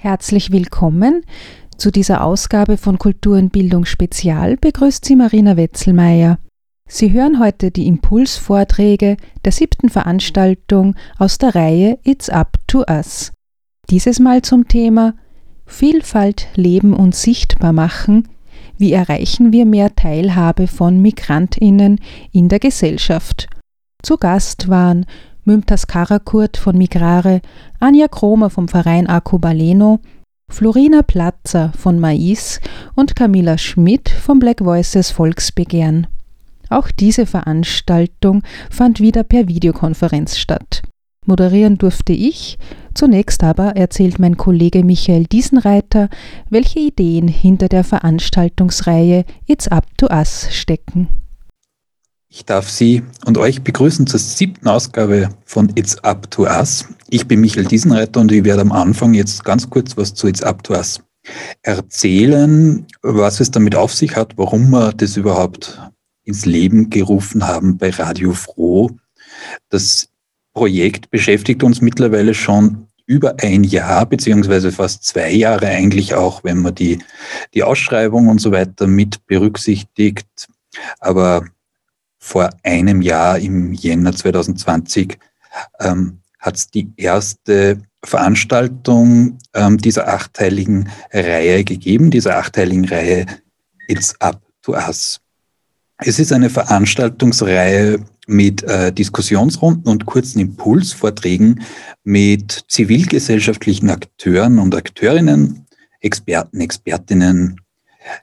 Herzlich willkommen. Zu dieser Ausgabe von Kultur und Bildung Spezial begrüßt Sie Marina Wetzelmeier. Sie hören heute die Impulsvorträge der siebten Veranstaltung aus der Reihe It's Up to Us. Dieses Mal zum Thema Vielfalt leben und sichtbar machen. Wie erreichen wir mehr Teilhabe von Migrantinnen in der Gesellschaft? Zu Gast waren Mümtas Karakurt von Migrare, Anja Kromer vom Verein Arcobaleno, Florina Platzer von Mais und Camilla Schmidt vom Black Voices Volksbegehren. Auch diese Veranstaltung fand wieder per Videokonferenz statt. Moderieren durfte ich, zunächst aber erzählt mein Kollege Michael Diesenreiter, welche Ideen hinter der Veranstaltungsreihe It's Up to Us stecken. Ich darf Sie und euch begrüßen zur siebten Ausgabe von It's Up to Us. Ich bin Michael Diesenreiter und ich werde am Anfang jetzt ganz kurz was zu It's Up to Us erzählen, was es damit auf sich hat, warum wir das überhaupt ins Leben gerufen haben bei Radio Froh. Das Projekt beschäftigt uns mittlerweile schon über ein Jahr, beziehungsweise fast zwei Jahre eigentlich auch, wenn man die, die Ausschreibung und so weiter mit berücksichtigt. Aber vor einem Jahr im Jänner 2020 ähm, hat es die erste Veranstaltung ähm, dieser achteiligen Reihe gegeben, dieser achteiligen Reihe It's Up to Us. Es ist eine Veranstaltungsreihe mit äh, Diskussionsrunden und kurzen Impulsvorträgen mit zivilgesellschaftlichen Akteuren und Akteurinnen, Experten, Expertinnen.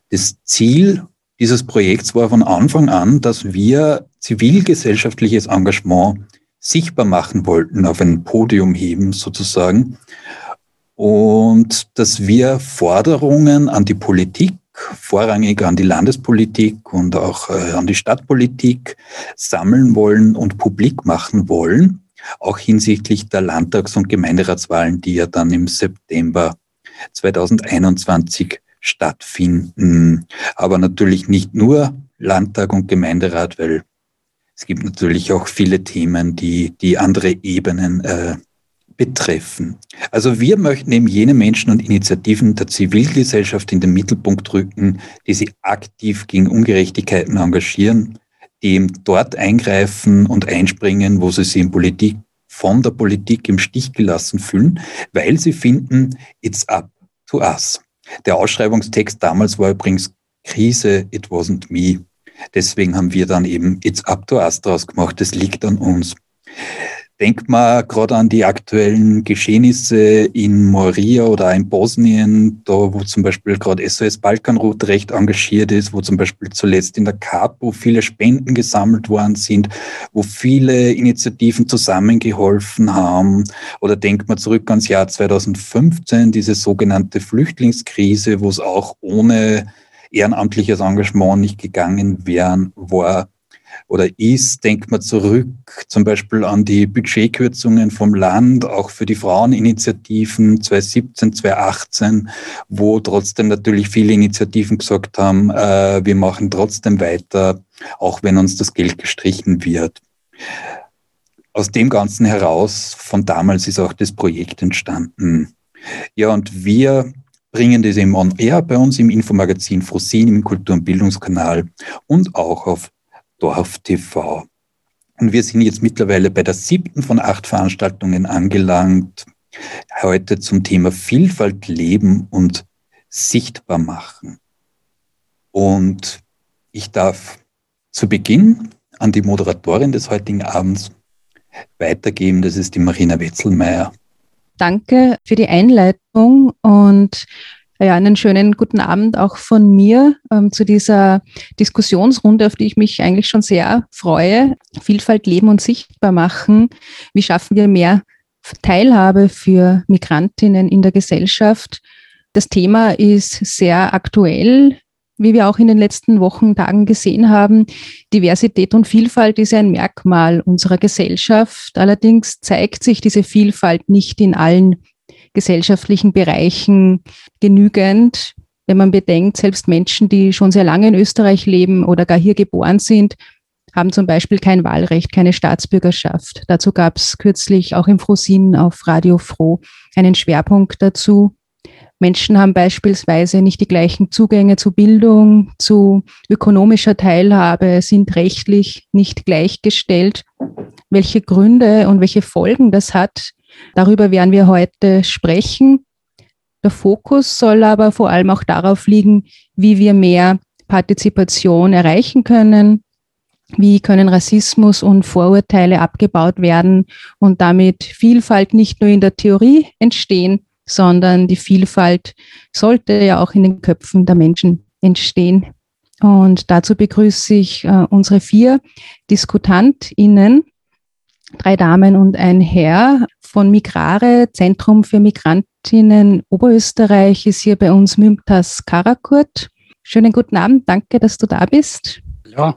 Das Ziel dieses Projekts war von Anfang an, dass wir zivilgesellschaftliches Engagement sichtbar machen wollten, auf ein Podium heben sozusagen. Und dass wir Forderungen an die Politik, vorrangig an die Landespolitik und auch äh, an die Stadtpolitik sammeln wollen und publik machen wollen, auch hinsichtlich der Landtags- und Gemeinderatswahlen, die ja dann im September 2021 stattfinden. Aber natürlich nicht nur Landtag und Gemeinderat, weil es gibt natürlich auch viele Themen, die, die andere Ebenen äh, betreffen. Also wir möchten eben jene Menschen und Initiativen der Zivilgesellschaft in den Mittelpunkt rücken, die sich aktiv gegen Ungerechtigkeiten engagieren, die eben dort eingreifen und einspringen, wo sie sich in Politik von der Politik im Stich gelassen fühlen, weil sie finden, it's up to us. Der Ausschreibungstext damals war übrigens Krise, it wasn't me. Deswegen haben wir dann eben It's up to us draus gemacht. Das liegt an uns. Denkt man gerade an die aktuellen Geschehnisse in Moria oder in Bosnien, da wo zum Beispiel gerade SOS Balkanroute recht engagiert ist, wo zum Beispiel zuletzt in der Kapo viele Spenden gesammelt worden sind, wo viele Initiativen zusammengeholfen haben. Oder denkt man zurück ans Jahr 2015, diese sogenannte Flüchtlingskrise, wo es auch ohne ehrenamtliches Engagement nicht gegangen wären, war oder ist, denkt man zurück zum Beispiel an die Budgetkürzungen vom Land, auch für die Fraueninitiativen 2017, 2018, wo trotzdem natürlich viele Initiativen gesagt haben, äh, wir machen trotzdem weiter, auch wenn uns das Geld gestrichen wird. Aus dem Ganzen heraus, von damals ist auch das Projekt entstanden. Ja, und wir bringen das eben on air bei uns im Infomagazin Frosin, im Kultur- und Bildungskanal und auch auf Dorf TV. Und wir sind jetzt mittlerweile bei der siebten von acht Veranstaltungen angelangt. Heute zum Thema Vielfalt leben und sichtbar machen. Und ich darf zu Beginn an die Moderatorin des heutigen Abends weitergeben. Das ist die Marina Wetzelmeier. Danke für die Einleitung und ja, einen schönen guten Abend auch von mir ähm, zu dieser Diskussionsrunde, auf die ich mich eigentlich schon sehr freue. Vielfalt leben und sichtbar machen. Wie schaffen wir mehr Teilhabe für Migrantinnen in der Gesellschaft? Das Thema ist sehr aktuell, wie wir auch in den letzten Wochen, Tagen gesehen haben. Diversität und Vielfalt ist ein Merkmal unserer Gesellschaft. Allerdings zeigt sich diese Vielfalt nicht in allen gesellschaftlichen Bereichen genügend. Wenn man bedenkt, selbst Menschen, die schon sehr lange in Österreich leben oder gar hier geboren sind, haben zum Beispiel kein Wahlrecht, keine Staatsbürgerschaft. Dazu gab es kürzlich auch im Frosin auf Radio Froh einen Schwerpunkt dazu. Menschen haben beispielsweise nicht die gleichen Zugänge zu Bildung, zu ökonomischer Teilhabe, sind rechtlich nicht gleichgestellt. Welche Gründe und welche Folgen das hat, darüber werden wir heute sprechen. Der Fokus soll aber vor allem auch darauf liegen, wie wir mehr Partizipation erreichen können, wie können Rassismus und Vorurteile abgebaut werden und damit Vielfalt nicht nur in der Theorie entstehen, sondern die Vielfalt sollte ja auch in den Köpfen der Menschen entstehen. Und dazu begrüße ich äh, unsere vier DiskutantInnen, drei Damen und ein Herr von Migrare, Zentrum für Migrantinnen Oberösterreich, ist hier bei uns Mümtaz Karakurt. Schönen guten Abend, danke, dass du da bist. Ja,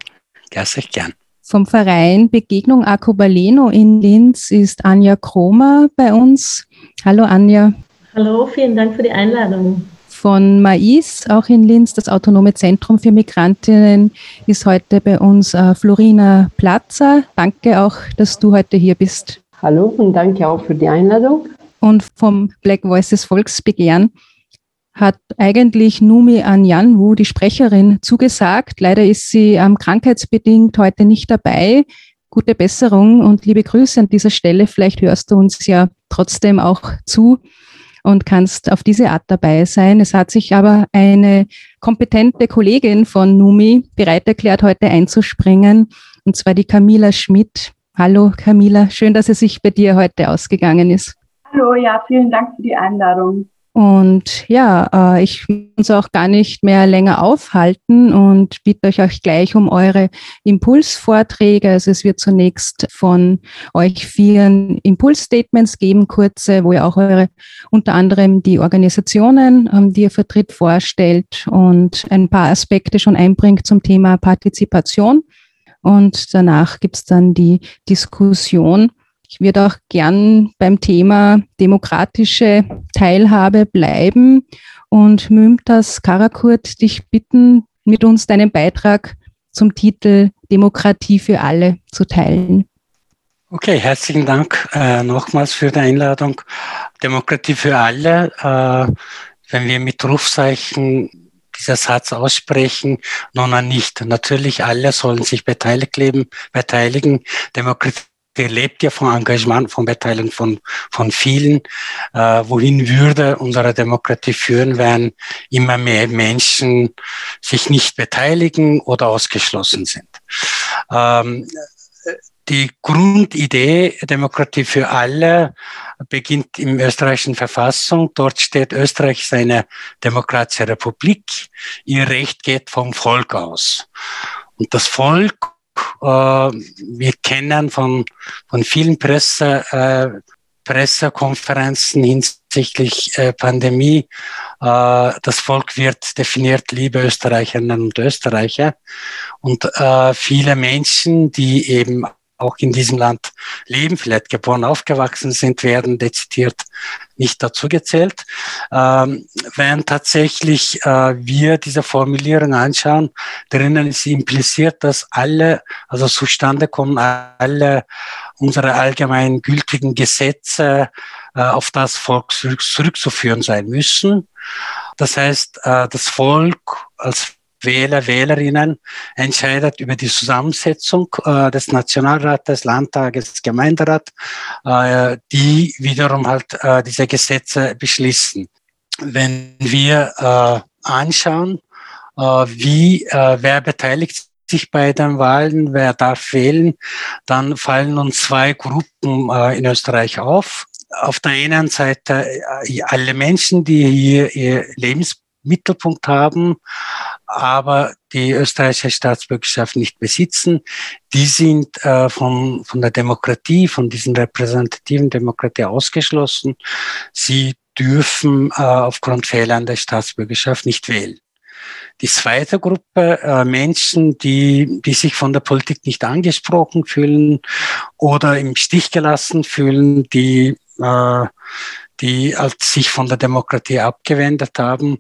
Herzlich gern. Vom Verein Begegnung Arcobaleno in Linz ist Anja Kromer bei uns. Hallo Anja. Hallo, vielen Dank für die Einladung. Von Mais, auch in Linz, das Autonome Zentrum für Migrantinnen, ist heute bei uns äh, Florina Platzer. Danke auch, dass du heute hier bist. Hallo und danke auch für die Einladung. Und vom Black Voices Volksbegehren hat eigentlich Numi Anyanwu, die Sprecherin, zugesagt. Leider ist sie ähm, krankheitsbedingt heute nicht dabei. Gute Besserung und liebe Grüße an dieser Stelle. Vielleicht hörst du uns ja trotzdem auch zu und kannst auf diese Art dabei sein. Es hat sich aber eine kompetente Kollegin von Numi bereit erklärt, heute einzuspringen, und zwar die Camila Schmidt. Hallo Camila, schön, dass es sich bei dir heute ausgegangen ist. Hallo, ja, vielen Dank für die Einladung. Und ja, äh, ich will uns auch gar nicht mehr länger aufhalten und bitte euch auch gleich um eure Impulsvorträge. Also es wird zunächst von euch vier Impulsstatements geben, kurze, wo ihr auch eure unter anderem die Organisationen, ähm, die ihr vertritt, vorstellt und ein paar Aspekte schon einbringt zum Thema Partizipation. Und danach gibt's dann die Diskussion ich würde auch gern beim Thema demokratische Teilhabe bleiben und Mümtas Karakurt dich bitten, mit uns deinen Beitrag zum Titel Demokratie für alle zu teilen. Okay, herzlichen Dank äh, nochmals für die Einladung. Demokratie für alle, äh, wenn wir mit Rufzeichen dieser Satz aussprechen, nun nicht. Natürlich alle sollen sich beteiligt leben, beteiligen. Demokratie lebt ja von Engagement, von Beteiligung von, von vielen. Äh, wohin würde unsere Demokratie führen, wenn immer mehr Menschen sich nicht beteiligen oder ausgeschlossen sind? Ähm, die Grundidee Demokratie für alle beginnt im österreichischen Verfassung. Dort steht, Österreich ist eine demokratische Republik. Ihr Recht geht vom Volk aus. Und das Volk äh, wir kennen von, von vielen Presse, äh, Pressekonferenzen hinsichtlich äh, Pandemie, äh, das Volk wird definiert, liebe Österreicherinnen und Österreicher. Und äh, viele Menschen, die eben auch in diesem Land leben, vielleicht geboren, aufgewachsen sind, werden dezidiert nicht dazu gezählt. Ähm, wenn tatsächlich äh, wir diese Formulierung anschauen, drinnen ist impliziert, dass alle, also zustande kommen alle unsere allgemein gültigen Gesetze äh, auf das Volk zurück, zurückzuführen sein müssen. Das heißt, äh, das Volk als Wähler, Wählerinnen entscheidet über die Zusammensetzung äh, des Nationalrates, Landtages, Gemeinderat, äh, die wiederum halt äh, diese Gesetze beschließen. Wenn wir äh, anschauen, äh, wie äh, wer beteiligt sich bei den Wahlen, wer darf wählen, dann fallen uns zwei Gruppen in Österreich auf. Auf der einen Seite alle Menschen, die hier ihr Lebens Mittelpunkt haben, aber die österreichische Staatsbürgerschaft nicht besitzen. Die sind äh, von, von der Demokratie, von diesen repräsentativen Demokratie ausgeschlossen. Sie dürfen äh, aufgrund fehlender Staatsbürgerschaft nicht wählen. Die zweite Gruppe äh, Menschen, die, die sich von der Politik nicht angesprochen fühlen oder im Stich gelassen fühlen, die äh, die als sich von der Demokratie abgewendet haben,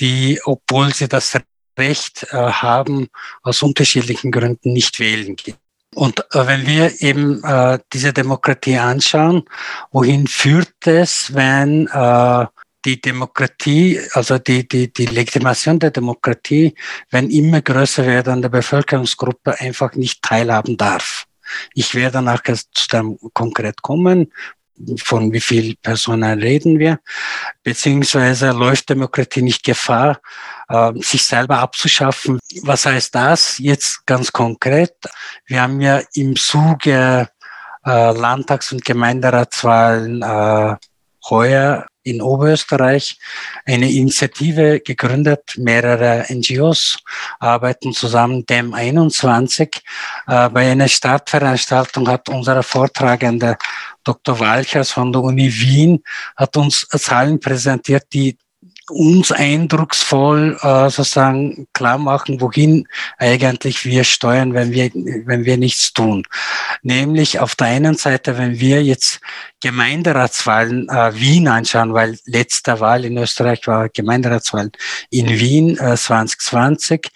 die, obwohl sie das Recht äh, haben, aus unterschiedlichen Gründen nicht wählen gehen. Und äh, wenn wir eben äh, diese Demokratie anschauen, wohin führt es, wenn äh, die Demokratie, also die, die, die Legitimation der Demokratie, wenn immer größer werdende Bevölkerungsgruppe einfach nicht teilhaben darf. Ich werde nachher zu dem konkret kommen, von wie viel Personen reden wir, beziehungsweise läuft Demokratie nicht Gefahr, äh, sich selber abzuschaffen. Was heißt das jetzt ganz konkret? Wir haben ja im Zuge äh, Landtags- und Gemeinderatswahlen äh, heuer in Oberösterreich eine Initiative gegründet. Mehrere NGOs arbeiten zusammen, DEM 21. Äh, bei einer Startveranstaltung hat unser Vortragender Dr. Walchers von der Uni Wien hat uns Zahlen präsentiert, die uns eindrucksvoll äh, sozusagen klar machen, wohin eigentlich wir steuern, wenn wir, wenn wir nichts tun. Nämlich auf der einen Seite, wenn wir jetzt Gemeinderatswahlen äh, Wien anschauen, weil letzte Wahl in Österreich war Gemeinderatswahl in Wien äh, 2020,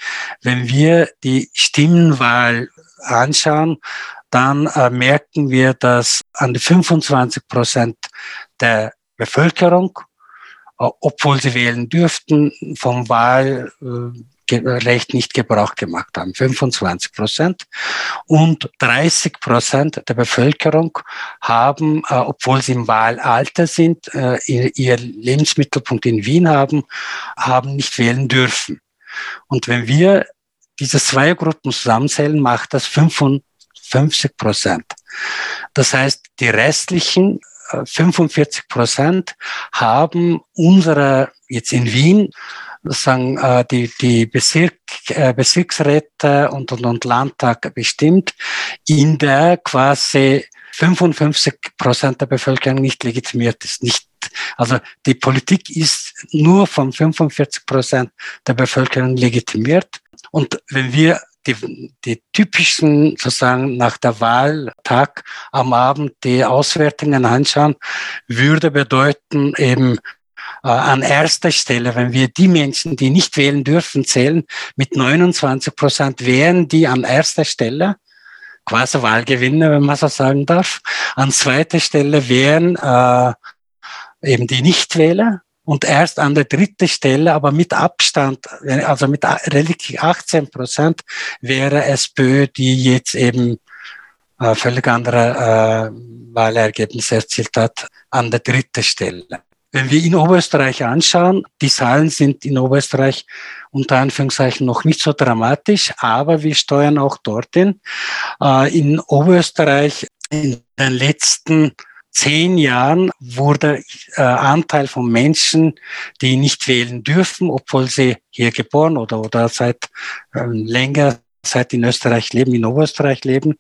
wenn wir die Stimmenwahl anschauen, dann äh, merken wir, dass an die 25 Prozent der Bevölkerung obwohl sie wählen dürften, vom Wahlrecht nicht Gebrauch gemacht haben. 25 Prozent. Und 30 Prozent der Bevölkerung haben, äh, obwohl sie im Wahlalter sind, äh, ihr Lebensmittelpunkt in Wien haben, haben nicht wählen dürfen. Und wenn wir diese zwei Gruppen zusammenzählen, macht das 55 Prozent. Das heißt, die restlichen 45 Prozent haben unsere, jetzt in Wien, sagen, äh, die, die Bezirk, äh, Bezirksräte und, und, und Landtag bestimmt, in der quasi 55 Prozent der Bevölkerung nicht legitimiert ist. Nicht, also die Politik ist nur von 45 Prozent der Bevölkerung legitimiert. Und wenn wir die, die typischen sozusagen nach der Wahltag am Abend die Auswertungen anschauen, würde bedeuten eben äh, an erster Stelle, wenn wir die Menschen, die nicht wählen dürfen, zählen, mit 29 Prozent wären die an erster Stelle quasi Wahlgewinner, wenn man so sagen darf. An zweiter Stelle wären äh, eben die Nichtwähler und erst an der dritten Stelle, aber mit Abstand, also mit relativ 18 Prozent, wäre SPÖ, die jetzt eben äh, völlig andere äh, Wahlergebnisse erzielt hat, an der dritten Stelle. Wenn wir in Oberösterreich anschauen, die Zahlen sind in Oberösterreich unter Anführungszeichen noch nicht so dramatisch, aber wir steuern auch dorthin. Äh, in Oberösterreich in den letzten zehn Jahren wurde äh, Anteil von Menschen, die nicht wählen dürfen, obwohl sie hier geboren oder, oder seit ähm, länger seit in Österreich leben, in Oberösterreich leben,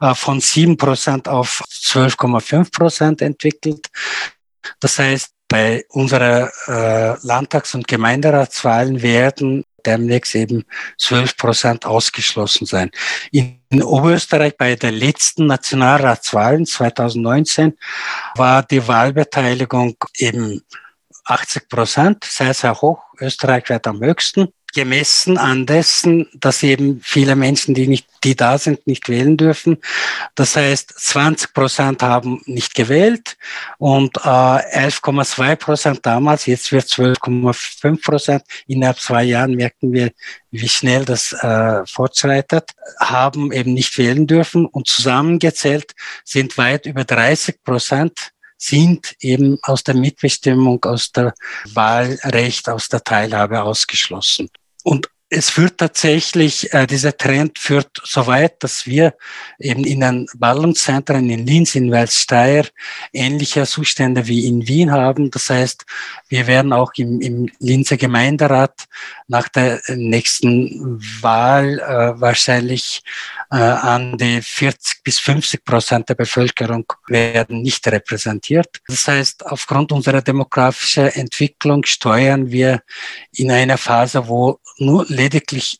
äh, von sieben Prozent auf 12,5 Prozent entwickelt. Das heißt, bei unserer äh, Landtags- und Gemeinderatswahlen werden demnächst eben 12 Prozent ausgeschlossen sein. In Oberösterreich bei der letzten Nationalratswahlen 2019 war die Wahlbeteiligung eben 80 Prozent, sehr, sehr hoch. Österreich wird am höchsten gemessen an dessen, dass eben viele Menschen, die nicht, die da sind, nicht wählen dürfen. Das heißt, 20 Prozent haben nicht gewählt und äh, 11,2 Prozent damals, jetzt wird 12,5 Prozent. Innerhalb zwei Jahren merken wir, wie schnell das äh, fortschreitet, haben eben nicht wählen dürfen und zusammengezählt sind weit über 30 Prozent sind eben aus der Mitbestimmung, aus der Wahlrecht, aus der Teilhabe ausgeschlossen. Und es führt tatsächlich, äh, dieser Trend führt so weit, dass wir eben in den Ballungszentren in Linz, in Welssteier ähnliche Zustände wie in Wien haben. Das heißt, wir werden auch im, im Linzer Gemeinderat nach der nächsten Wahl äh, wahrscheinlich äh, an die 40 bis 50 Prozent der Bevölkerung werden nicht repräsentiert. Das heißt, aufgrund unserer demografischen Entwicklung steuern wir in einer Phase, wo nur lediglich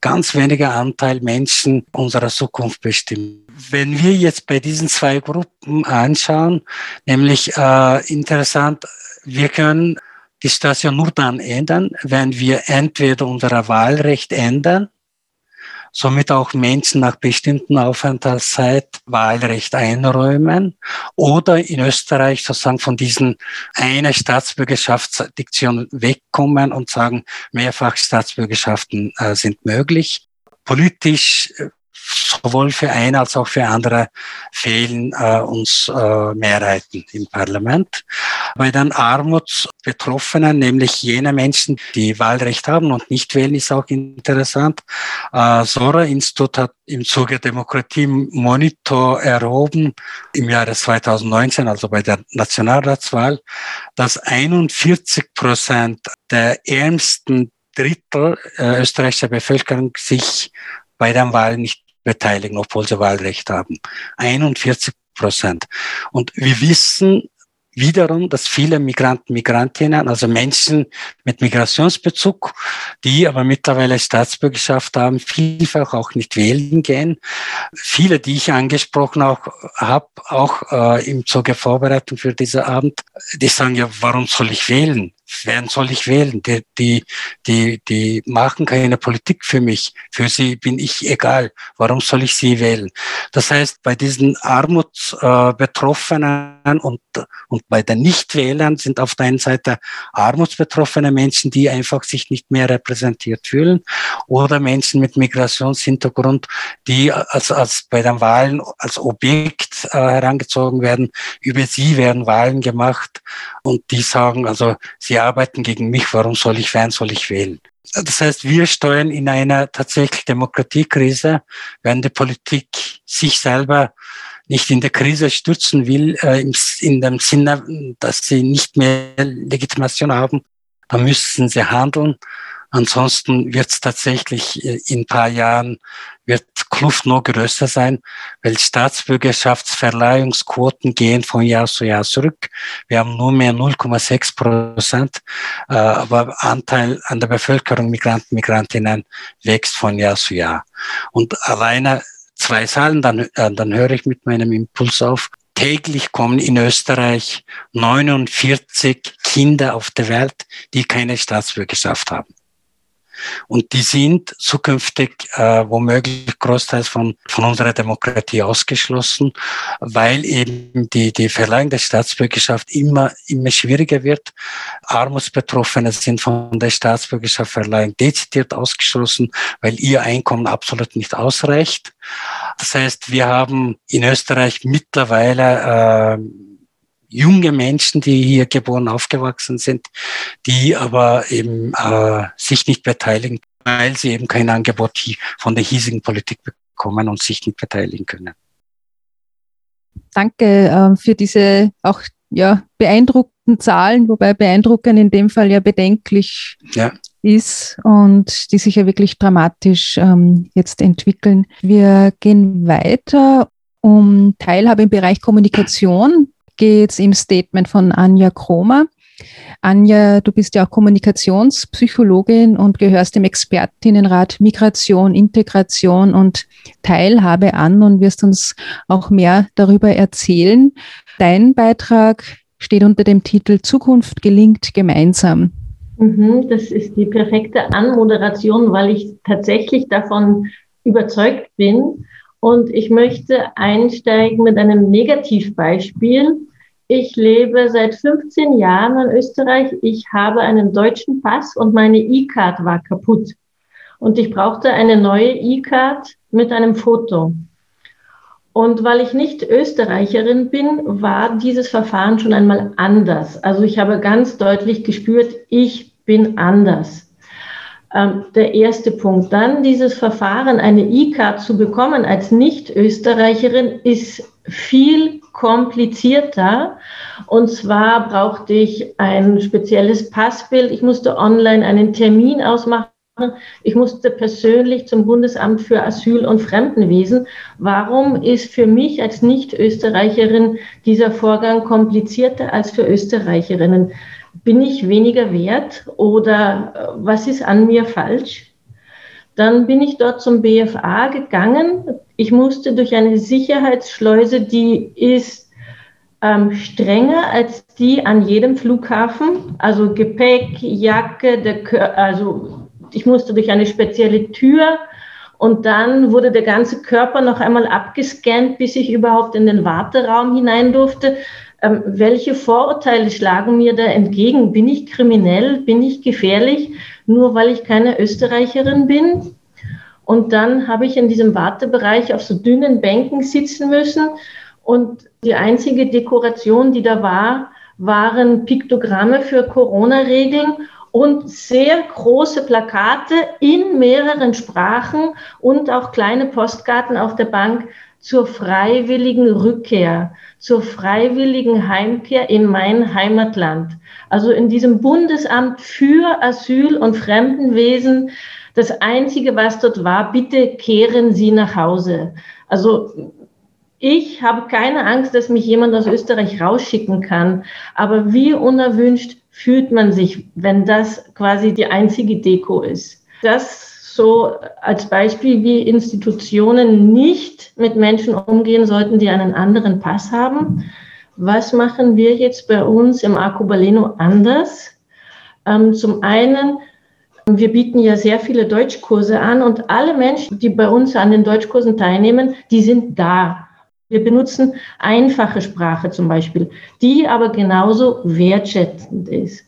ganz weniger Anteil Menschen unserer Zukunft bestimmen. Wenn wir jetzt bei diesen zwei Gruppen anschauen, nämlich äh, interessant, wir können die Situation nur dann ändern, wenn wir entweder unser Wahlrecht ändern, somit auch Menschen nach bestimmten Aufenthaltszeit Wahlrecht einräumen oder in Österreich sozusagen von diesen einer Staatsbürgerschaftsdiktion wegkommen und sagen, mehrfach Staatsbürgerschaften äh, sind möglich. Politisch äh, sowohl für eine als auch für andere fehlen äh, uns äh, Mehrheiten im Parlament. Bei den Armutsbetroffenen, nämlich jene Menschen, die Wahlrecht haben und nicht wählen, ist auch interessant. Äh, Sora-Institut hat im Zuge Demokratie Monitor erhoben im Jahre 2019, also bei der Nationalratswahl, dass 41 Prozent der ärmsten Drittel äh, österreichischer Bevölkerung sich bei den Wahlen nicht beteiligen, obwohl sie Wahlrecht haben. 41 Prozent. Und wir wissen wiederum, dass viele Migranten, Migrantinnen, also Menschen mit Migrationsbezug, die aber mittlerweile Staatsbürgerschaft haben, vielfach auch nicht wählen gehen. Viele, die ich angesprochen auch habe, auch äh, im Zuge Vorbereitung für diesen Abend, die sagen ja, warum soll ich wählen? Wen soll ich wählen? Die, die, die, die machen keine Politik für mich. Für sie bin ich egal. Warum soll ich sie wählen? Das heißt, bei diesen Armutsbetroffenen und, und bei den Nichtwählern sind auf der einen Seite armutsbetroffene Menschen, die einfach sich nicht mehr repräsentiert fühlen oder Menschen mit Migrationshintergrund, die als, als bei den Wahlen als Objekt äh, herangezogen werden. Über sie werden Wahlen gemacht und die sagen, also sie arbeiten gegen mich, warum soll ich wählen, soll ich wählen? Das heißt, wir steuern in einer tatsächlich Demokratiekrise, wenn die Politik sich selber nicht in der Krise stürzen will, äh, in dem Sinne, dass sie nicht mehr Legitimation haben, dann müssen sie handeln. Ansonsten wird es tatsächlich äh, in ein paar Jahren wird Kluft noch größer sein, weil Staatsbürgerschaftsverleihungsquoten gehen von Jahr zu Jahr zurück. Wir haben nur mehr 0,6 Prozent, äh, aber Anteil an der Bevölkerung Migranten, Migrantinnen wächst von Jahr zu Jahr. Und alleine zwei Zahlen, dann, äh, dann höre ich mit meinem Impuls auf. Täglich kommen in Österreich 49 Kinder auf der Welt, die keine Staatsbürgerschaft haben. Und die sind zukünftig äh, womöglich großteils von, von unserer Demokratie ausgeschlossen, weil eben die, die Verleihung der Staatsbürgerschaft immer, immer schwieriger wird. Armutsbetroffene sind von der Staatsbürgerschaftsverleihung dezidiert ausgeschlossen, weil ihr Einkommen absolut nicht ausreicht. Das heißt, wir haben in Österreich mittlerweile äh, junge Menschen, die hier geboren, aufgewachsen sind, die aber eben äh, sich nicht beteiligen, weil sie eben kein Angebot von der hiesigen Politik bekommen und sich nicht beteiligen können. Danke äh, für diese auch ja, beeindruckenden Zahlen, wobei beeindruckend in dem Fall ja bedenklich ja. ist und die sich ja wirklich dramatisch ähm, jetzt entwickeln. Wir gehen weiter um Teilhabe im Bereich Kommunikation geht es im Statement von Anja Kromer. Anja, du bist ja auch Kommunikationspsychologin und gehörst dem Expertinnenrat Migration, Integration und Teilhabe an und wirst uns auch mehr darüber erzählen. Dein Beitrag steht unter dem Titel Zukunft gelingt gemeinsam. Mhm, das ist die perfekte Anmoderation, weil ich tatsächlich davon überzeugt bin, und ich möchte einsteigen mit einem Negativbeispiel. Ich lebe seit 15 Jahren in Österreich. Ich habe einen deutschen Pass und meine E-Card war kaputt. Und ich brauchte eine neue E-Card mit einem Foto. Und weil ich nicht Österreicherin bin, war dieses Verfahren schon einmal anders. Also ich habe ganz deutlich gespürt, ich bin anders ähm, der erste Punkt. Dann dieses Verfahren, eine E-Card zu bekommen als Nicht-Österreicherin, ist viel komplizierter. Und zwar brauchte ich ein spezielles Passbild. Ich musste online einen Termin ausmachen. Ich musste persönlich zum Bundesamt für Asyl und Fremdenwesen. Warum ist für mich als Nicht-Österreicherin dieser Vorgang komplizierter als für Österreicherinnen? Bin ich weniger wert oder äh, was ist an mir falsch? Dann bin ich dort zum BFA gegangen. Ich musste durch eine Sicherheitsschleuse, die ist ähm, strenger als die an jedem Flughafen. Also Gepäck, Jacke, der, also ich musste durch eine spezielle Tür Und dann wurde der ganze Körper noch einmal abgescannt, bis ich überhaupt in den Warteraum hinein durfte. Ähm, welche Vorurteile schlagen mir da entgegen? Bin ich kriminell? Bin ich gefährlich? Nur weil ich keine Österreicherin bin? Und dann habe ich in diesem Wartebereich auf so dünnen Bänken sitzen müssen. Und die einzige Dekoration, die da war, waren Piktogramme für Corona-Regeln und sehr große Plakate in mehreren Sprachen und auch kleine Postkarten auf der Bank zur freiwilligen Rückkehr, zur freiwilligen Heimkehr in mein Heimatland. Also in diesem Bundesamt für Asyl und Fremdenwesen, das Einzige, was dort war, bitte kehren Sie nach Hause. Also ich habe keine Angst, dass mich jemand aus Österreich rausschicken kann. Aber wie unerwünscht fühlt man sich, wenn das quasi die einzige Deko ist. Das so als Beispiel, wie Institutionen nicht mit Menschen umgehen sollten, die einen anderen Pass haben. Was machen wir jetzt bei uns im Arcobaleno anders? Ähm, zum einen, wir bieten ja sehr viele Deutschkurse an und alle Menschen, die bei uns an den Deutschkursen teilnehmen, die sind da. Wir benutzen einfache Sprache zum Beispiel, die aber genauso wertschätzend ist.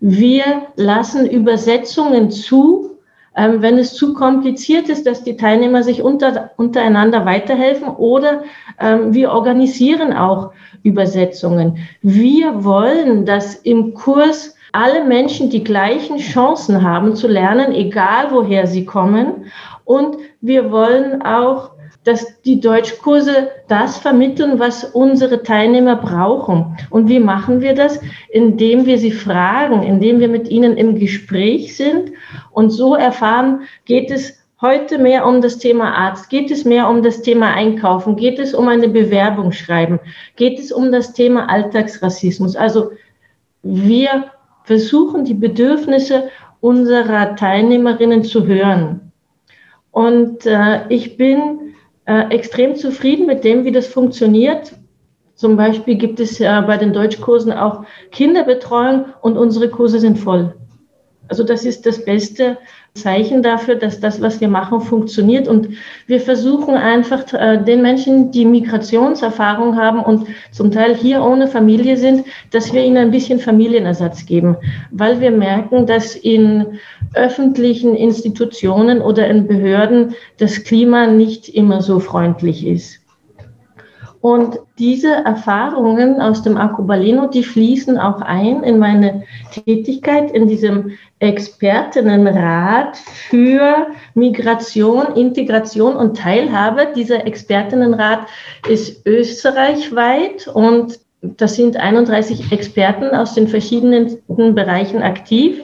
Wir lassen Übersetzungen zu, ähm, wenn es zu kompliziert ist, dass die Teilnehmer sich unter, untereinander weiterhelfen oder ähm, wir organisieren auch Übersetzungen. Wir wollen, dass im Kurs alle Menschen die gleichen Chancen haben zu lernen, egal woher sie kommen. Und wir wollen auch dass die Deutschkurse das vermitteln, was unsere Teilnehmer brauchen. Und wie machen wir das? Indem wir sie fragen, indem wir mit ihnen im Gespräch sind und so erfahren, geht es heute mehr um das Thema Arzt, geht es mehr um das Thema Einkaufen, geht es um eine Bewerbung schreiben, geht es um das Thema Alltagsrassismus. Also wir versuchen die Bedürfnisse unserer Teilnehmerinnen zu hören. Und äh, ich bin äh, extrem zufrieden mit dem, wie das funktioniert. Zum Beispiel gibt es ja bei den Deutschkursen auch Kinderbetreuung und unsere Kurse sind voll. Also das ist das beste Zeichen dafür, dass das, was wir machen, funktioniert. Und wir versuchen einfach äh, den Menschen, die Migrationserfahrung haben und zum Teil hier ohne Familie sind, dass wir ihnen ein bisschen Familienersatz geben, weil wir merken, dass in öffentlichen Institutionen oder in Behörden das Klima nicht immer so freundlich ist. Und diese Erfahrungen aus dem Arcobaleno, die fließen auch ein in meine Tätigkeit in diesem Expertinnenrat für Migration, Integration und Teilhabe. Dieser Expertinnenrat ist österreichweit und das sind 31 Experten aus den verschiedensten Bereichen aktiv.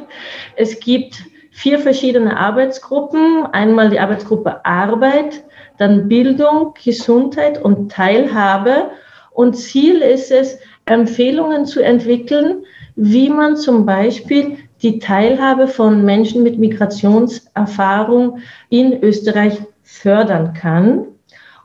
Es gibt vier verschiedene Arbeitsgruppen. Einmal die Arbeitsgruppe Arbeit, dann Bildung, Gesundheit und Teilhabe. Und Ziel ist es, Empfehlungen zu entwickeln, wie man zum Beispiel die Teilhabe von Menschen mit Migrationserfahrung in Österreich fördern kann.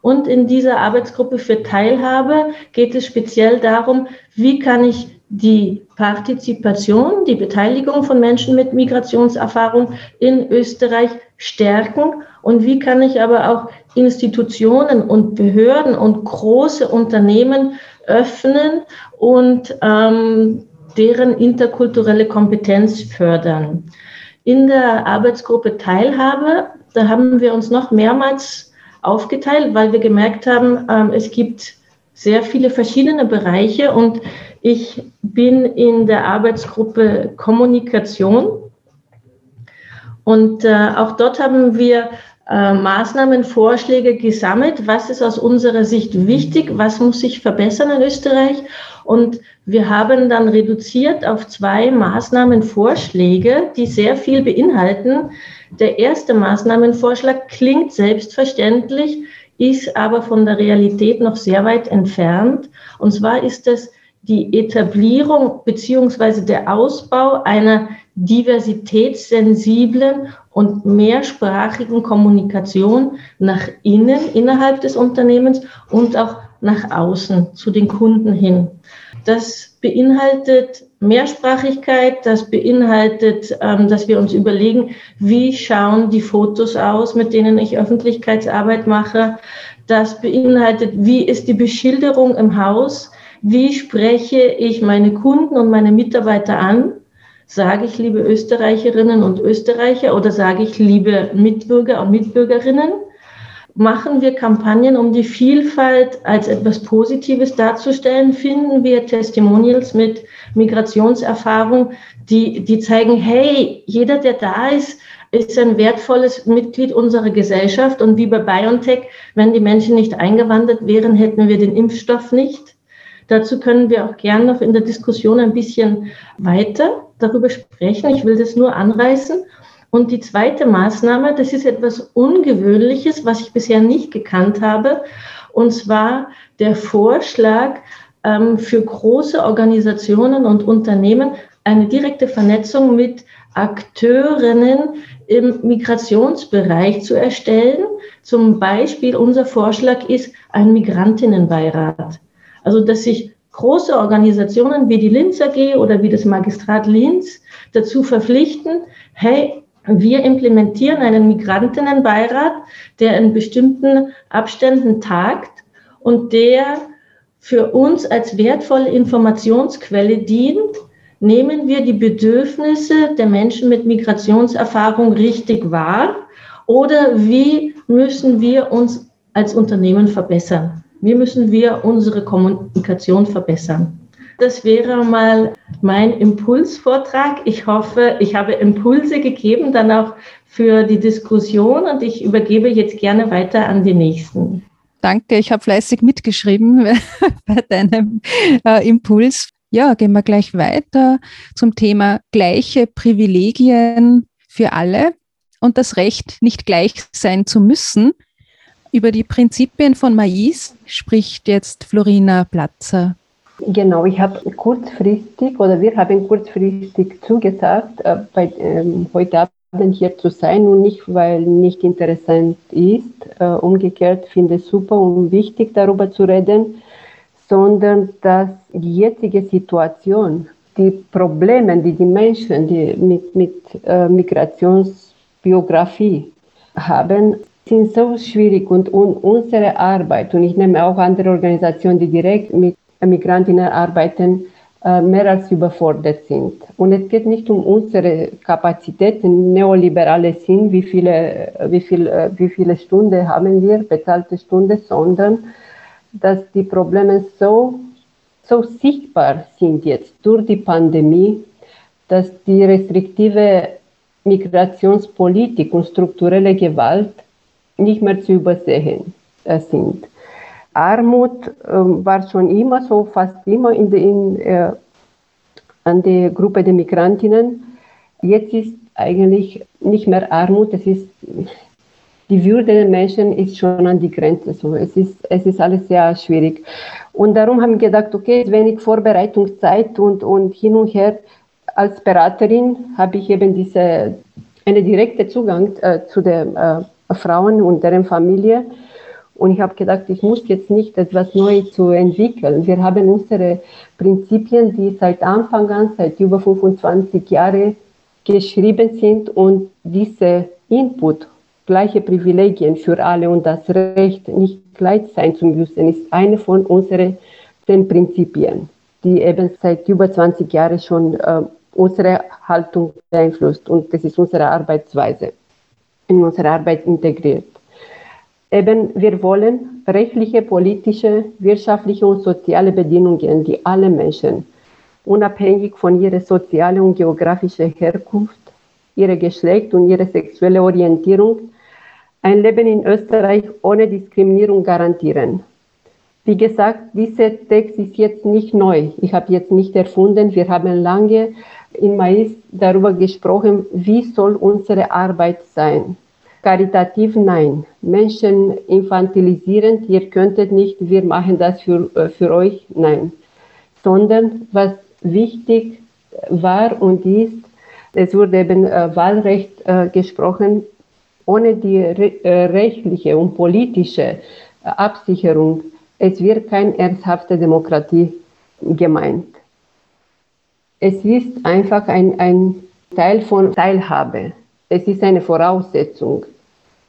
Und in dieser Arbeitsgruppe für Teilhabe geht es speziell darum, wie kann ich die Partizipation, die Beteiligung von Menschen mit Migrationserfahrung in Österreich stärken und wie kann ich aber auch Institutionen und Behörden und große Unternehmen öffnen und ähm, deren interkulturelle Kompetenz fördern. In der Arbeitsgruppe Teilhabe, da haben wir uns noch mehrmals aufgeteilt, weil wir gemerkt haben, ähm, es gibt sehr viele verschiedene Bereiche und ich bin in der Arbeitsgruppe Kommunikation und äh, auch dort haben wir äh, Maßnahmen, Vorschläge gesammelt. Was ist aus unserer Sicht wichtig? Was muss sich verbessern in Österreich? Und wir haben dann reduziert auf zwei Maßnahmenvorschläge, die sehr viel beinhalten. Der erste Maßnahmenvorschlag klingt selbstverständlich, ist aber von der Realität noch sehr weit entfernt. Und zwar ist es die Etablierung beziehungsweise der Ausbau einer diversitätssensiblen und mehrsprachigen Kommunikation nach innen, innerhalb des Unternehmens und auch nach außen, zu den Kunden hin. Das beinhaltet Mehrsprachigkeit, das beinhaltet, ähm, dass wir uns überlegen, wie schauen die Fotos aus, mit denen ich Öffentlichkeitsarbeit mache. Das beinhaltet, wie ist die Beschilderung im Haus, wie spreche ich meine Kunden und meine Mitarbeiter an. Sage ich liebe Österreicherinnen und Österreicher oder sage ich liebe Mitbürger und Mitbürgerinnen? machen wir Kampagnen, um die Vielfalt als etwas Positives darzustellen, finden wir Testimonials mit Migrationserfahrung, die, die zeigen, hey, jeder, der da ist, ist ein wertvolles Mitglied unserer Gesellschaft. Und wie bei BioNTech, wenn die Menschen nicht eingewandert wären, hätten wir den Impfstoff nicht. Dazu können wir auch gern noch in der Diskussion ein bisschen weiter darüber sprechen. Ich will das nur anreißen. Und die zweite Maßnahme, das ist etwas Ungewöhnliches, was ich bisher nicht gekannt habe, und zwar der Vorschlag ähm, für große Organisationen und Unternehmen eine direkte Vernetzung mit Akteurinnen im Migrationsbereich zu erstellen. Zum Beispiel unser Vorschlag ist ein Migrantinnenbeirat. Also, dass sich große Organisationen wie die Linz AG oder wie das Magistrat Linz dazu verpflichten, hey, wir implementieren einen Migrantinnenbeirat, der in bestimmten Abständen tagt und der für uns als wertvolle Informationsquelle dient, nehmen wir die Bedürfnisse der Menschen mit Migrationserfahrung richtig wahr oder wie müssen wir uns als Unternehmen verbessern? Wie müssen wir unsere Kommunikation verbessern? Das wäre mal mein Impulsvortrag. Ich hoffe, ich habe Impulse gegeben, dann auch für die Diskussion und ich übergebe jetzt gerne weiter an die Nächsten. Danke, ich habe fleißig mitgeschrieben bei deinem äh, Impuls. Ja, gehen wir gleich weiter zum Thema gleiche Privilegien für alle und das Recht, nicht gleich sein zu müssen. Über die Prinzipien von Mais spricht jetzt Florina Platzer. Genau, ich habe kurzfristig oder wir haben kurzfristig zugesagt, äh, bei, ähm, heute Abend hier zu sein und nicht, weil nicht interessant ist. Äh, umgekehrt finde ich super und wichtig darüber zu reden, sondern dass die jetzige Situation, die Probleme, die die Menschen die mit, mit äh, Migrationsbiografie haben, sind so schwierig und, und unsere Arbeit, und ich nehme auch andere Organisationen, die direkt mit Migrantinnen arbeiten, äh, mehr als überfordert sind. Und es geht nicht um unsere Kapazitäten, neoliberale sind, wie viele, wie, viel, äh, wie viele Stunden haben wir, bezahlte Stunden, sondern dass die Probleme so, so sichtbar sind jetzt durch die Pandemie, dass die restriktive Migrationspolitik und strukturelle Gewalt nicht mehr zu übersehen äh, sind. Armut äh, war schon immer so, fast immer in, de, in äh, an der Gruppe der Migrantinnen. Jetzt ist eigentlich nicht mehr Armut, es ist die Würde der Menschen ist schon an die Grenze. So. Es, ist, es ist alles sehr schwierig. Und darum haben wir gedacht, okay, wenig Vorbereitungszeit und, und hin und her. Als Beraterin habe ich eben diese, einen direkten Zugang äh, zu den äh, Frauen und deren Familie. Und ich habe gedacht, ich muss jetzt nicht etwas Neues zu entwickeln. Wir haben unsere Prinzipien, die seit Anfang an, seit über 25 Jahren geschrieben sind und diese Input, gleiche Privilegien für alle und das Recht, nicht gleich sein zu müssen, ist eine von unseren den Prinzipien, die eben seit über 20 Jahren schon äh, unsere Haltung beeinflusst und das ist unsere Arbeitsweise in unsere Arbeit integriert. Eben, wir wollen rechtliche, politische, wirtschaftliche und soziale Bedingungen, die alle Menschen, unabhängig von ihrer sozialen und geografischen Herkunft, ihrer Geschlecht und ihrer sexuellen Orientierung, ein Leben in Österreich ohne Diskriminierung garantieren. Wie gesagt, dieser Text ist jetzt nicht neu. Ich habe jetzt nicht erfunden. Wir haben lange in Mais darüber gesprochen, wie soll unsere Arbeit sein. Karitativ nein. Menschen infantilisierend, ihr könntet nicht, wir machen das für, äh, für euch, nein. Sondern was wichtig war und ist, es wurde eben äh, Wahlrecht äh, gesprochen, ohne die re äh, rechtliche und politische äh, Absicherung es wird keine ernsthafte Demokratie gemeint. Es ist einfach ein, ein Teil von Teilhabe. Es ist eine Voraussetzung.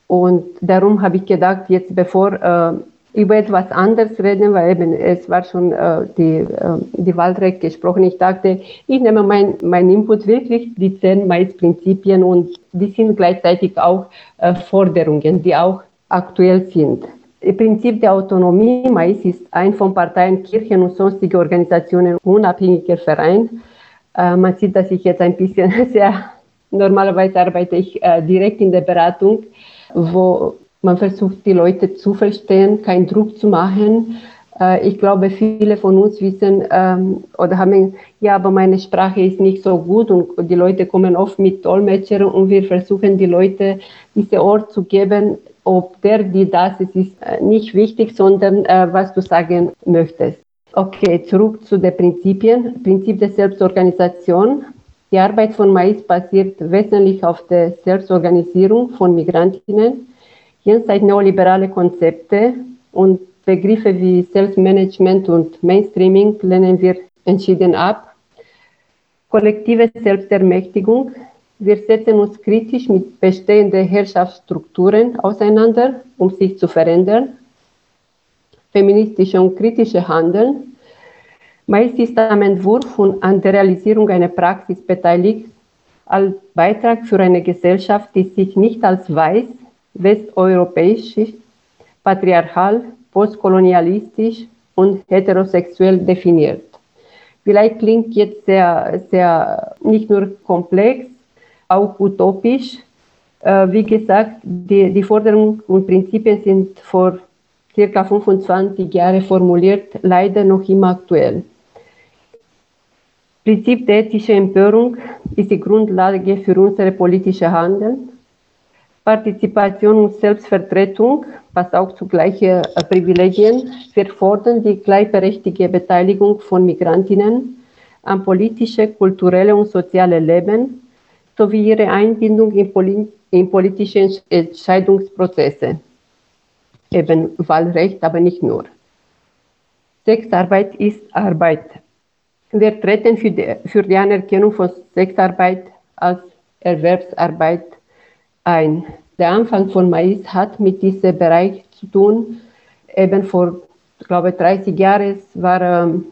Und darum habe ich gedacht, jetzt bevor äh, über etwas anderes reden, weil eben es war schon äh, die, äh, die Wahlrecht gesprochen. Ich dachte, ich nehme mein, mein Input wirklich die zehn Mais-Prinzipien und die sind gleichzeitig auch äh, Forderungen, die auch aktuell sind. Das Prinzip der Autonomie, Mais ist ein von Parteien, Kirchen und sonstige Organisationen unabhängiger Verein. Äh, man sieht, dass ich jetzt ein bisschen sehr, normalerweise arbeite ich äh, direkt in der Beratung, wo man versucht, die Leute zu verstehen, keinen Druck zu machen. Äh, ich glaube, viele von uns wissen ähm, oder haben, ja, aber meine Sprache ist nicht so gut und die Leute kommen oft mit Dolmetscher und wir versuchen, die Leute diese Ort zu geben, ob der, die das ist, ist äh, nicht wichtig, sondern äh, was du sagen möchtest. Okay, zurück zu den Prinzipien. Prinzip der Selbstorganisation. Die Arbeit von Mais basiert wesentlich auf der Selbstorganisierung von Migrantinnen jenseits neoliberale Konzepte und Begriffe wie Selbstmanagement und Mainstreaming lehnen wir entschieden ab. Kollektive Selbstermächtigung. Wir setzen uns kritisch mit bestehenden Herrschaftsstrukturen auseinander, um sich zu verändern. Feministische und kritische Handeln. Meist ist am Entwurf und an der Realisierung einer Praxis beteiligt, als Beitrag für eine Gesellschaft, die sich nicht als weiß, westeuropäisch, patriarchal, postkolonialistisch und heterosexuell definiert. Vielleicht klingt jetzt sehr, sehr nicht nur komplex, auch utopisch. Äh, wie gesagt, die, die Forderungen und Prinzipien sind vor circa 25 Jahren formuliert, leider noch immer aktuell. Prinzip der ethischen Empörung ist die Grundlage für unser politisches Handeln. Partizipation und Selbstvertretung, was auch zu gleichen Privilegien. Wir fordern die gleichberechtigte Beteiligung von Migrantinnen am politischen, kulturellen und sozialen Leben sowie ihre Einbindung in, Poli in politische Entscheidungsprozesse. Eben Wahlrecht, aber nicht nur. Sexarbeit ist Arbeit. Wir treten für die, für die Anerkennung von Sexarbeit als Erwerbsarbeit ein. Der Anfang von Mais hat mit diesem Bereich zu tun. Eben vor, ich glaube 30 Jahren war ähm,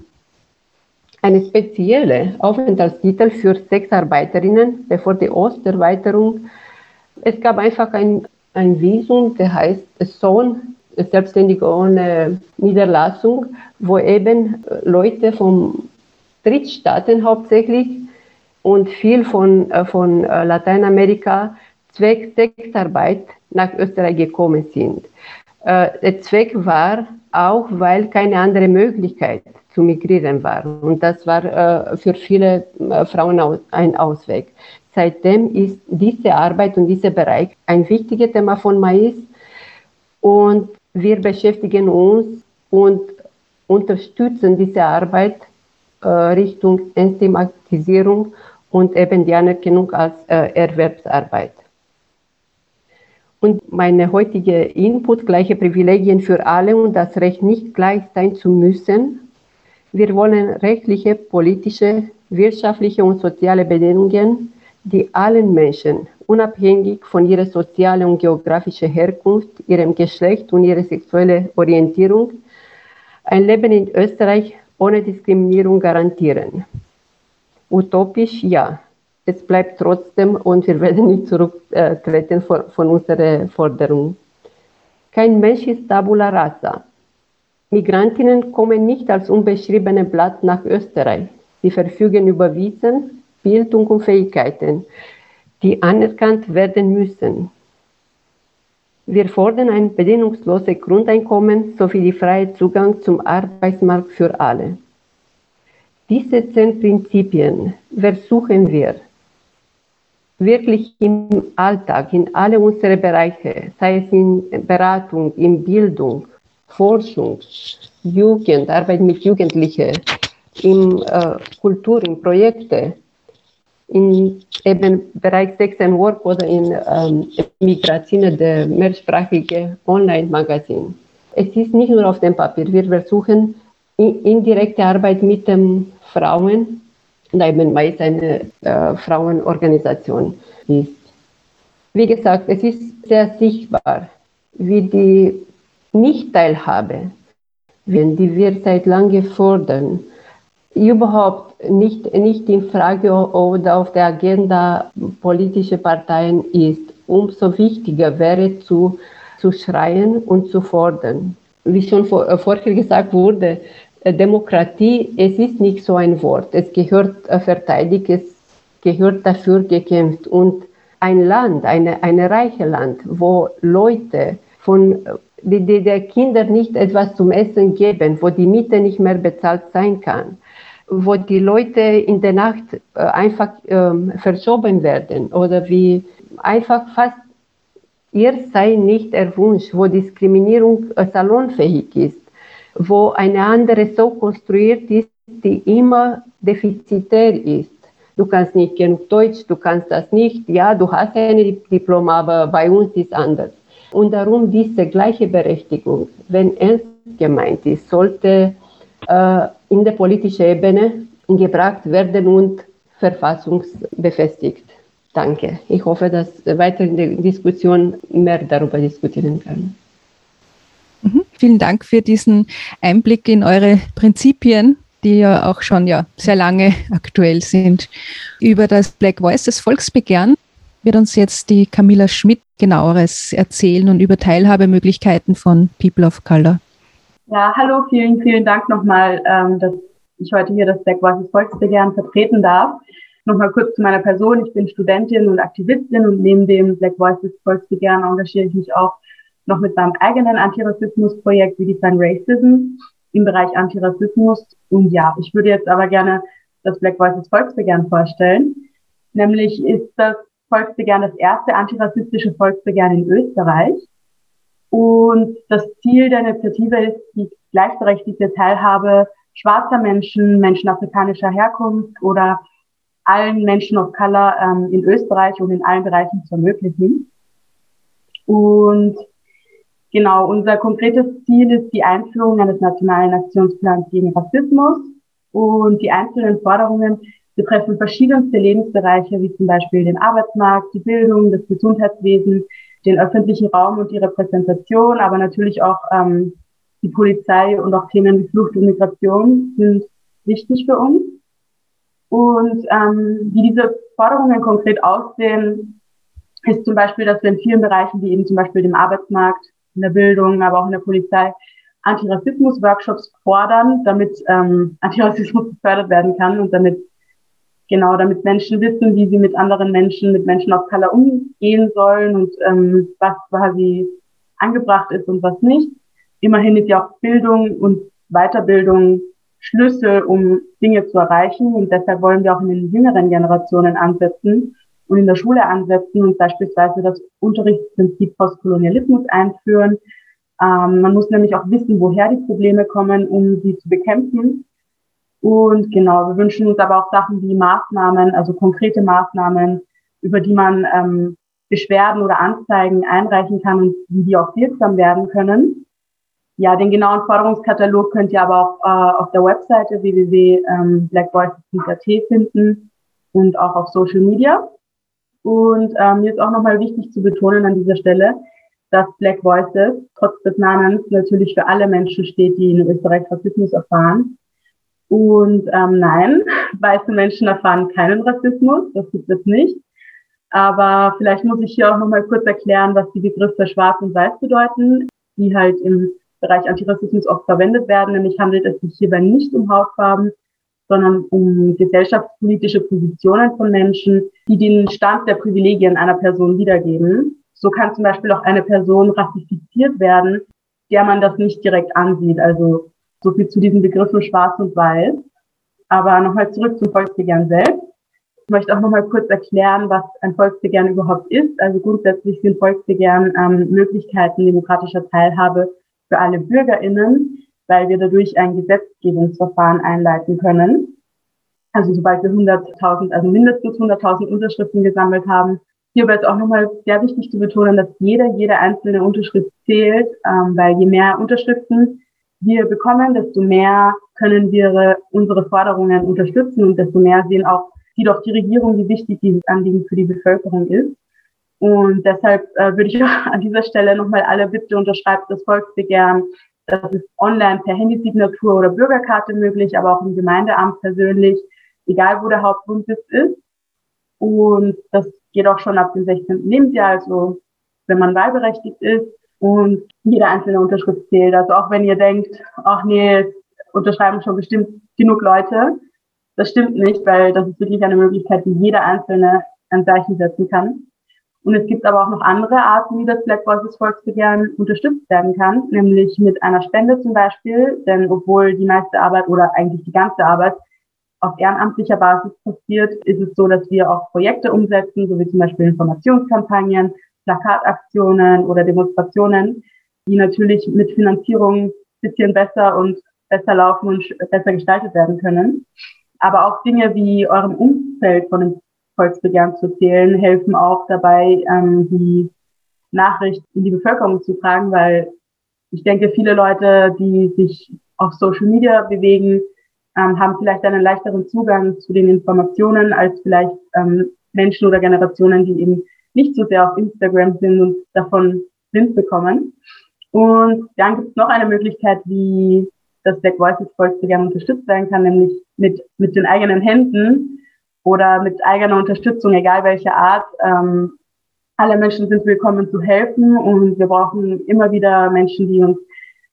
eine spezielle Aufenthaltstitel für Sexarbeiterinnen bevor die Osterweiterung. Es gab einfach ein, ein Visum, der heißt Sohn, selbstständig ohne Niederlassung, wo eben Leute von Drittstaaten hauptsächlich und viel von, äh, von äh, Lateinamerika Zweck Sexarbeit nach Österreich gekommen sind. Äh, der Zweck war auch, weil keine andere Möglichkeit zu migrieren war. Und das war äh, für viele äh, Frauen ein Ausweg. Seitdem ist diese Arbeit und dieser Bereich ein wichtiges Thema von Mais. Und wir beschäftigen uns und unterstützen diese Arbeit Richtung Entstigmatisierung und eben die Anerkennung als Erwerbsarbeit. Und meine heutige Input, gleiche Privilegien für alle und das Recht nicht gleich sein zu müssen. Wir wollen rechtliche, politische, wirtschaftliche und soziale Bedingungen, die allen Menschen, unabhängig von ihrer sozialen und geografischen Herkunft, ihrem Geschlecht und ihrer sexuellen Orientierung, ein Leben in Österreich ohne Diskriminierung garantieren. Utopisch ja, es bleibt trotzdem und wir werden nicht zurücktreten von, von unserer Forderung. Kein Mensch ist tabula rasa. Migrantinnen kommen nicht als unbeschriebene Blatt nach Österreich. Sie verfügen über Wissen, Bildung und Fähigkeiten, die anerkannt werden müssen. Wir fordern ein bedingungsloses Grundeinkommen sowie die freie Zugang zum Arbeitsmarkt für alle. Diese zehn Prinzipien versuchen wir wirklich im Alltag, in alle unsere Bereiche, sei es in Beratung, in Bildung, Forschung, Jugend, Arbeit mit Jugendlichen, in äh, Kultur, in Projekte, in eben Bereich Sex and Work oder in ähm, Migration, der mehrsprachige Online-Magazin. Es ist nicht nur auf dem Papier. Wir versuchen indirekte Arbeit mit den Frauen, eben weil es eine äh, Frauenorganisation ist. Wie gesagt, es ist sehr sichtbar, wie die Nichtteilhabe, die wir seit langem fordern, überhaupt nicht, nicht in Frage oder auf der Agenda politischer Parteien ist. Umso wichtiger wäre zu, zu schreien und zu fordern. Wie schon vor, äh, vorher gesagt wurde, äh, Demokratie, es ist nicht so ein Wort. Es gehört äh, verteidigt, es gehört dafür gekämpft. Und ein Land, eine, eine reiche Land, wo Leute von die, die der Kinder nicht etwas zum Essen geben, wo die Miete nicht mehr bezahlt sein kann, wo die Leute in der Nacht äh, einfach ähm, verschoben werden oder wie einfach fast ihr sei nicht erwünscht, wo Diskriminierung äh, salonfähig ist, wo eine andere so konstruiert ist, die immer defizitär ist. Du kannst nicht genug Deutsch, du kannst das nicht. Ja, du hast ein Diplom, aber bei uns ist anders. Und darum diese gleiche Berechtigung, wenn ernst gemeint ist, sollte äh, in der politischen Ebene gebracht werden und verfassungsbefestigt. Danke. Ich hoffe, dass weiter in der Diskussion mehr darüber diskutieren kann. Mhm. Vielen Dank für diesen Einblick in eure Prinzipien, die ja auch schon ja sehr lange aktuell sind. Über das Black Voice, das Volksbegehren, wird uns jetzt die Camilla Schmidt genaueres erzählen und über Teilhabemöglichkeiten von People of Color. Ja, hallo, vielen, vielen Dank nochmal, ähm, dass ich heute hier das Black Voices Volksbegehren vertreten darf. Nochmal kurz zu meiner Person. Ich bin Studentin und Aktivistin und neben dem Black Voices Volksbegehren engagiere ich mich auch noch mit meinem eigenen Antirassismus-Projekt Redefine Racism im Bereich Antirassismus. Und ja, ich würde jetzt aber gerne das Black Voices Volksbegehren vorstellen. Nämlich ist das Volksbegehren das erste antirassistische Volksbegehren in Österreich. Und das Ziel der Initiative ist die gleichberechtigte Teilhabe schwarzer Menschen, Menschen afrikanischer Herkunft oder allen Menschen of Color ähm, in Österreich und in allen Bereichen zu ermöglichen. Und genau, unser konkretes Ziel ist die Einführung eines nationalen Aktionsplans gegen Rassismus und die einzelnen Forderungen betreffen verschiedenste Lebensbereiche, wie zum Beispiel den Arbeitsmarkt, die Bildung, das Gesundheitswesen, den öffentlichen Raum und die Repräsentation, aber natürlich auch ähm, die Polizei und auch Themen wie Flucht und Migration sind wichtig für uns. Und ähm, wie diese Forderungen konkret aussehen, ist zum Beispiel, dass wir in vielen Bereichen, wie eben zum Beispiel dem Arbeitsmarkt, in der Bildung, aber auch in der Polizei, Antirassismus-Workshops fordern, damit ähm, Antirassismus gefördert werden kann und damit genau, damit Menschen wissen, wie sie mit anderen Menschen, mit Menschen of Color umgehen sollen und ähm, was quasi angebracht ist und was nicht. Immerhin ist ja auch Bildung und Weiterbildung Schlüssel, um Dinge zu erreichen. Und deshalb wollen wir auch in den jüngeren Generationen ansetzen und in der Schule ansetzen und beispielsweise das Unterrichtsprinzip Postkolonialismus einführen. Ähm, man muss nämlich auch wissen, woher die Probleme kommen, um sie zu bekämpfen. Und genau, wir wünschen uns aber auch Sachen wie Maßnahmen, also konkrete Maßnahmen, über die man ähm, Beschwerden oder Anzeigen einreichen kann und wie die auch wirksam werden können. Ja, den genauen Forderungskatalog könnt ihr aber auch äh, auf der Webseite www.blackvoices.at ähm, finden und auch auf Social Media. Und ähm, mir ist auch nochmal wichtig zu betonen an dieser Stelle, dass Black Voices trotz des Namens natürlich für alle Menschen steht, die in Österreich Rassismus erfahren und ähm, nein, weiße Menschen erfahren keinen Rassismus, das gibt es nicht. Aber vielleicht muss ich hier auch nochmal kurz erklären, was die Begriffe schwarz und weiß bedeuten, die halt im Bereich Antirassismus oft verwendet werden. Nämlich handelt es sich hierbei nicht um Hautfarben, sondern um gesellschaftspolitische Positionen von Menschen, die den Stand der Privilegien einer Person wiedergeben. So kann zum Beispiel auch eine Person rassifiziert werden, der man das nicht direkt ansieht. Also so viel zu diesen Begriffen schwarz und weiß. Aber nochmal zurück zum Volksbegehren selbst. Ich möchte auch nochmal kurz erklären, was ein Volksbegehren überhaupt ist. Also grundsätzlich sind Volksbegehren ähm, Möglichkeiten demokratischer Teilhabe für alle BürgerInnen, weil wir dadurch ein Gesetzgebungsverfahren einleiten können. Also sobald wir 100.000, also mindestens 100.000 Unterschriften gesammelt haben, Hierbei ist auch nochmal sehr wichtig zu betonen, dass jede, jede einzelne Unterschrift zählt, ähm, weil je mehr Unterschriften wir bekommen, desto mehr können wir unsere Forderungen unterstützen und desto mehr sehen auch, sieht auch die Regierung, wie wichtig dieses Anliegen für die Bevölkerung ist. Und deshalb äh, würde ich auch an dieser Stelle nochmal alle bitte unterschreiben, das Volksbegehren. Das ist online per Handysignatur oder Bürgerkarte möglich, aber auch im Gemeindeamt persönlich, egal wo der Hauptwohnsitz ist. Und das geht auch schon ab dem 16. Lebensjahr, also wenn man wahlberechtigt ist und jede einzelne Unterschrift zählt. Also auch wenn ihr denkt, ach nee, unterschreiben schon bestimmt genug Leute. Das stimmt nicht, weil das ist wirklich eine Möglichkeit, die jeder Einzelne ein Zeichen setzen kann. Und es gibt aber auch noch andere Arten, wie das Black Voices Volksbegehren unterstützt werden kann, nämlich mit einer Spende zum Beispiel. Denn obwohl die meiste Arbeit oder eigentlich die ganze Arbeit auf ehrenamtlicher Basis passiert, ist es so, dass wir auch Projekte umsetzen, so wie zum Beispiel Informationskampagnen, Plakataktionen oder Demonstrationen, die natürlich mit Finanzierung bisschen besser und besser laufen und besser gestaltet werden können. Aber auch Dinge wie eurem Umfeld von dem Volksbegehren zu zählen, helfen auch dabei, ähm, die Nachricht in die Bevölkerung zu tragen, weil ich denke, viele Leute, die sich auf Social Media bewegen, ähm, haben vielleicht einen leichteren Zugang zu den Informationen als vielleicht ähm, Menschen oder Generationen, die eben nicht so sehr auf Instagram sind und davon Wind bekommen. Und dann gibt es noch eine Möglichkeit, wie das Black Voices Volksbegehren unterstützt werden kann, nämlich mit, mit den eigenen Händen oder mit eigener Unterstützung, egal welcher Art. Ähm, alle Menschen sind willkommen zu helfen und wir brauchen immer wieder Menschen, die uns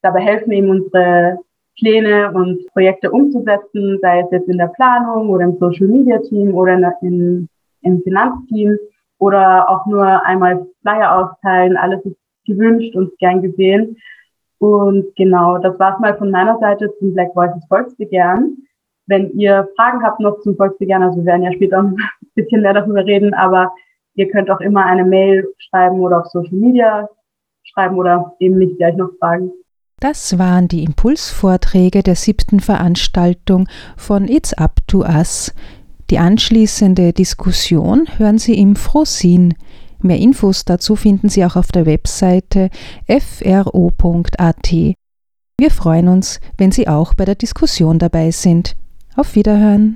dabei helfen, eben unsere Pläne und Projekte umzusetzen, sei es jetzt in der Planung oder im Social Media Team oder in, in, im Finanzteam oder auch nur einmal Flyer austeilen. Alles ist gewünscht und gern gesehen. Und genau, das war's mal von meiner Seite zum Black Voices Volksbegehren. Wenn ihr Fragen habt noch zum Volksbegehren, also wir werden ja später ein bisschen mehr darüber reden, aber ihr könnt auch immer eine Mail schreiben oder auf Social Media schreiben oder eben mich gleich noch fragen. Das waren die Impulsvorträge der siebten Veranstaltung von It's Up to Us. Die anschließende Diskussion hören Sie im Frosin. Mehr Infos dazu finden Sie auch auf der Webseite fro.at. Wir freuen uns, wenn Sie auch bei der Diskussion dabei sind. Auf Wiederhören!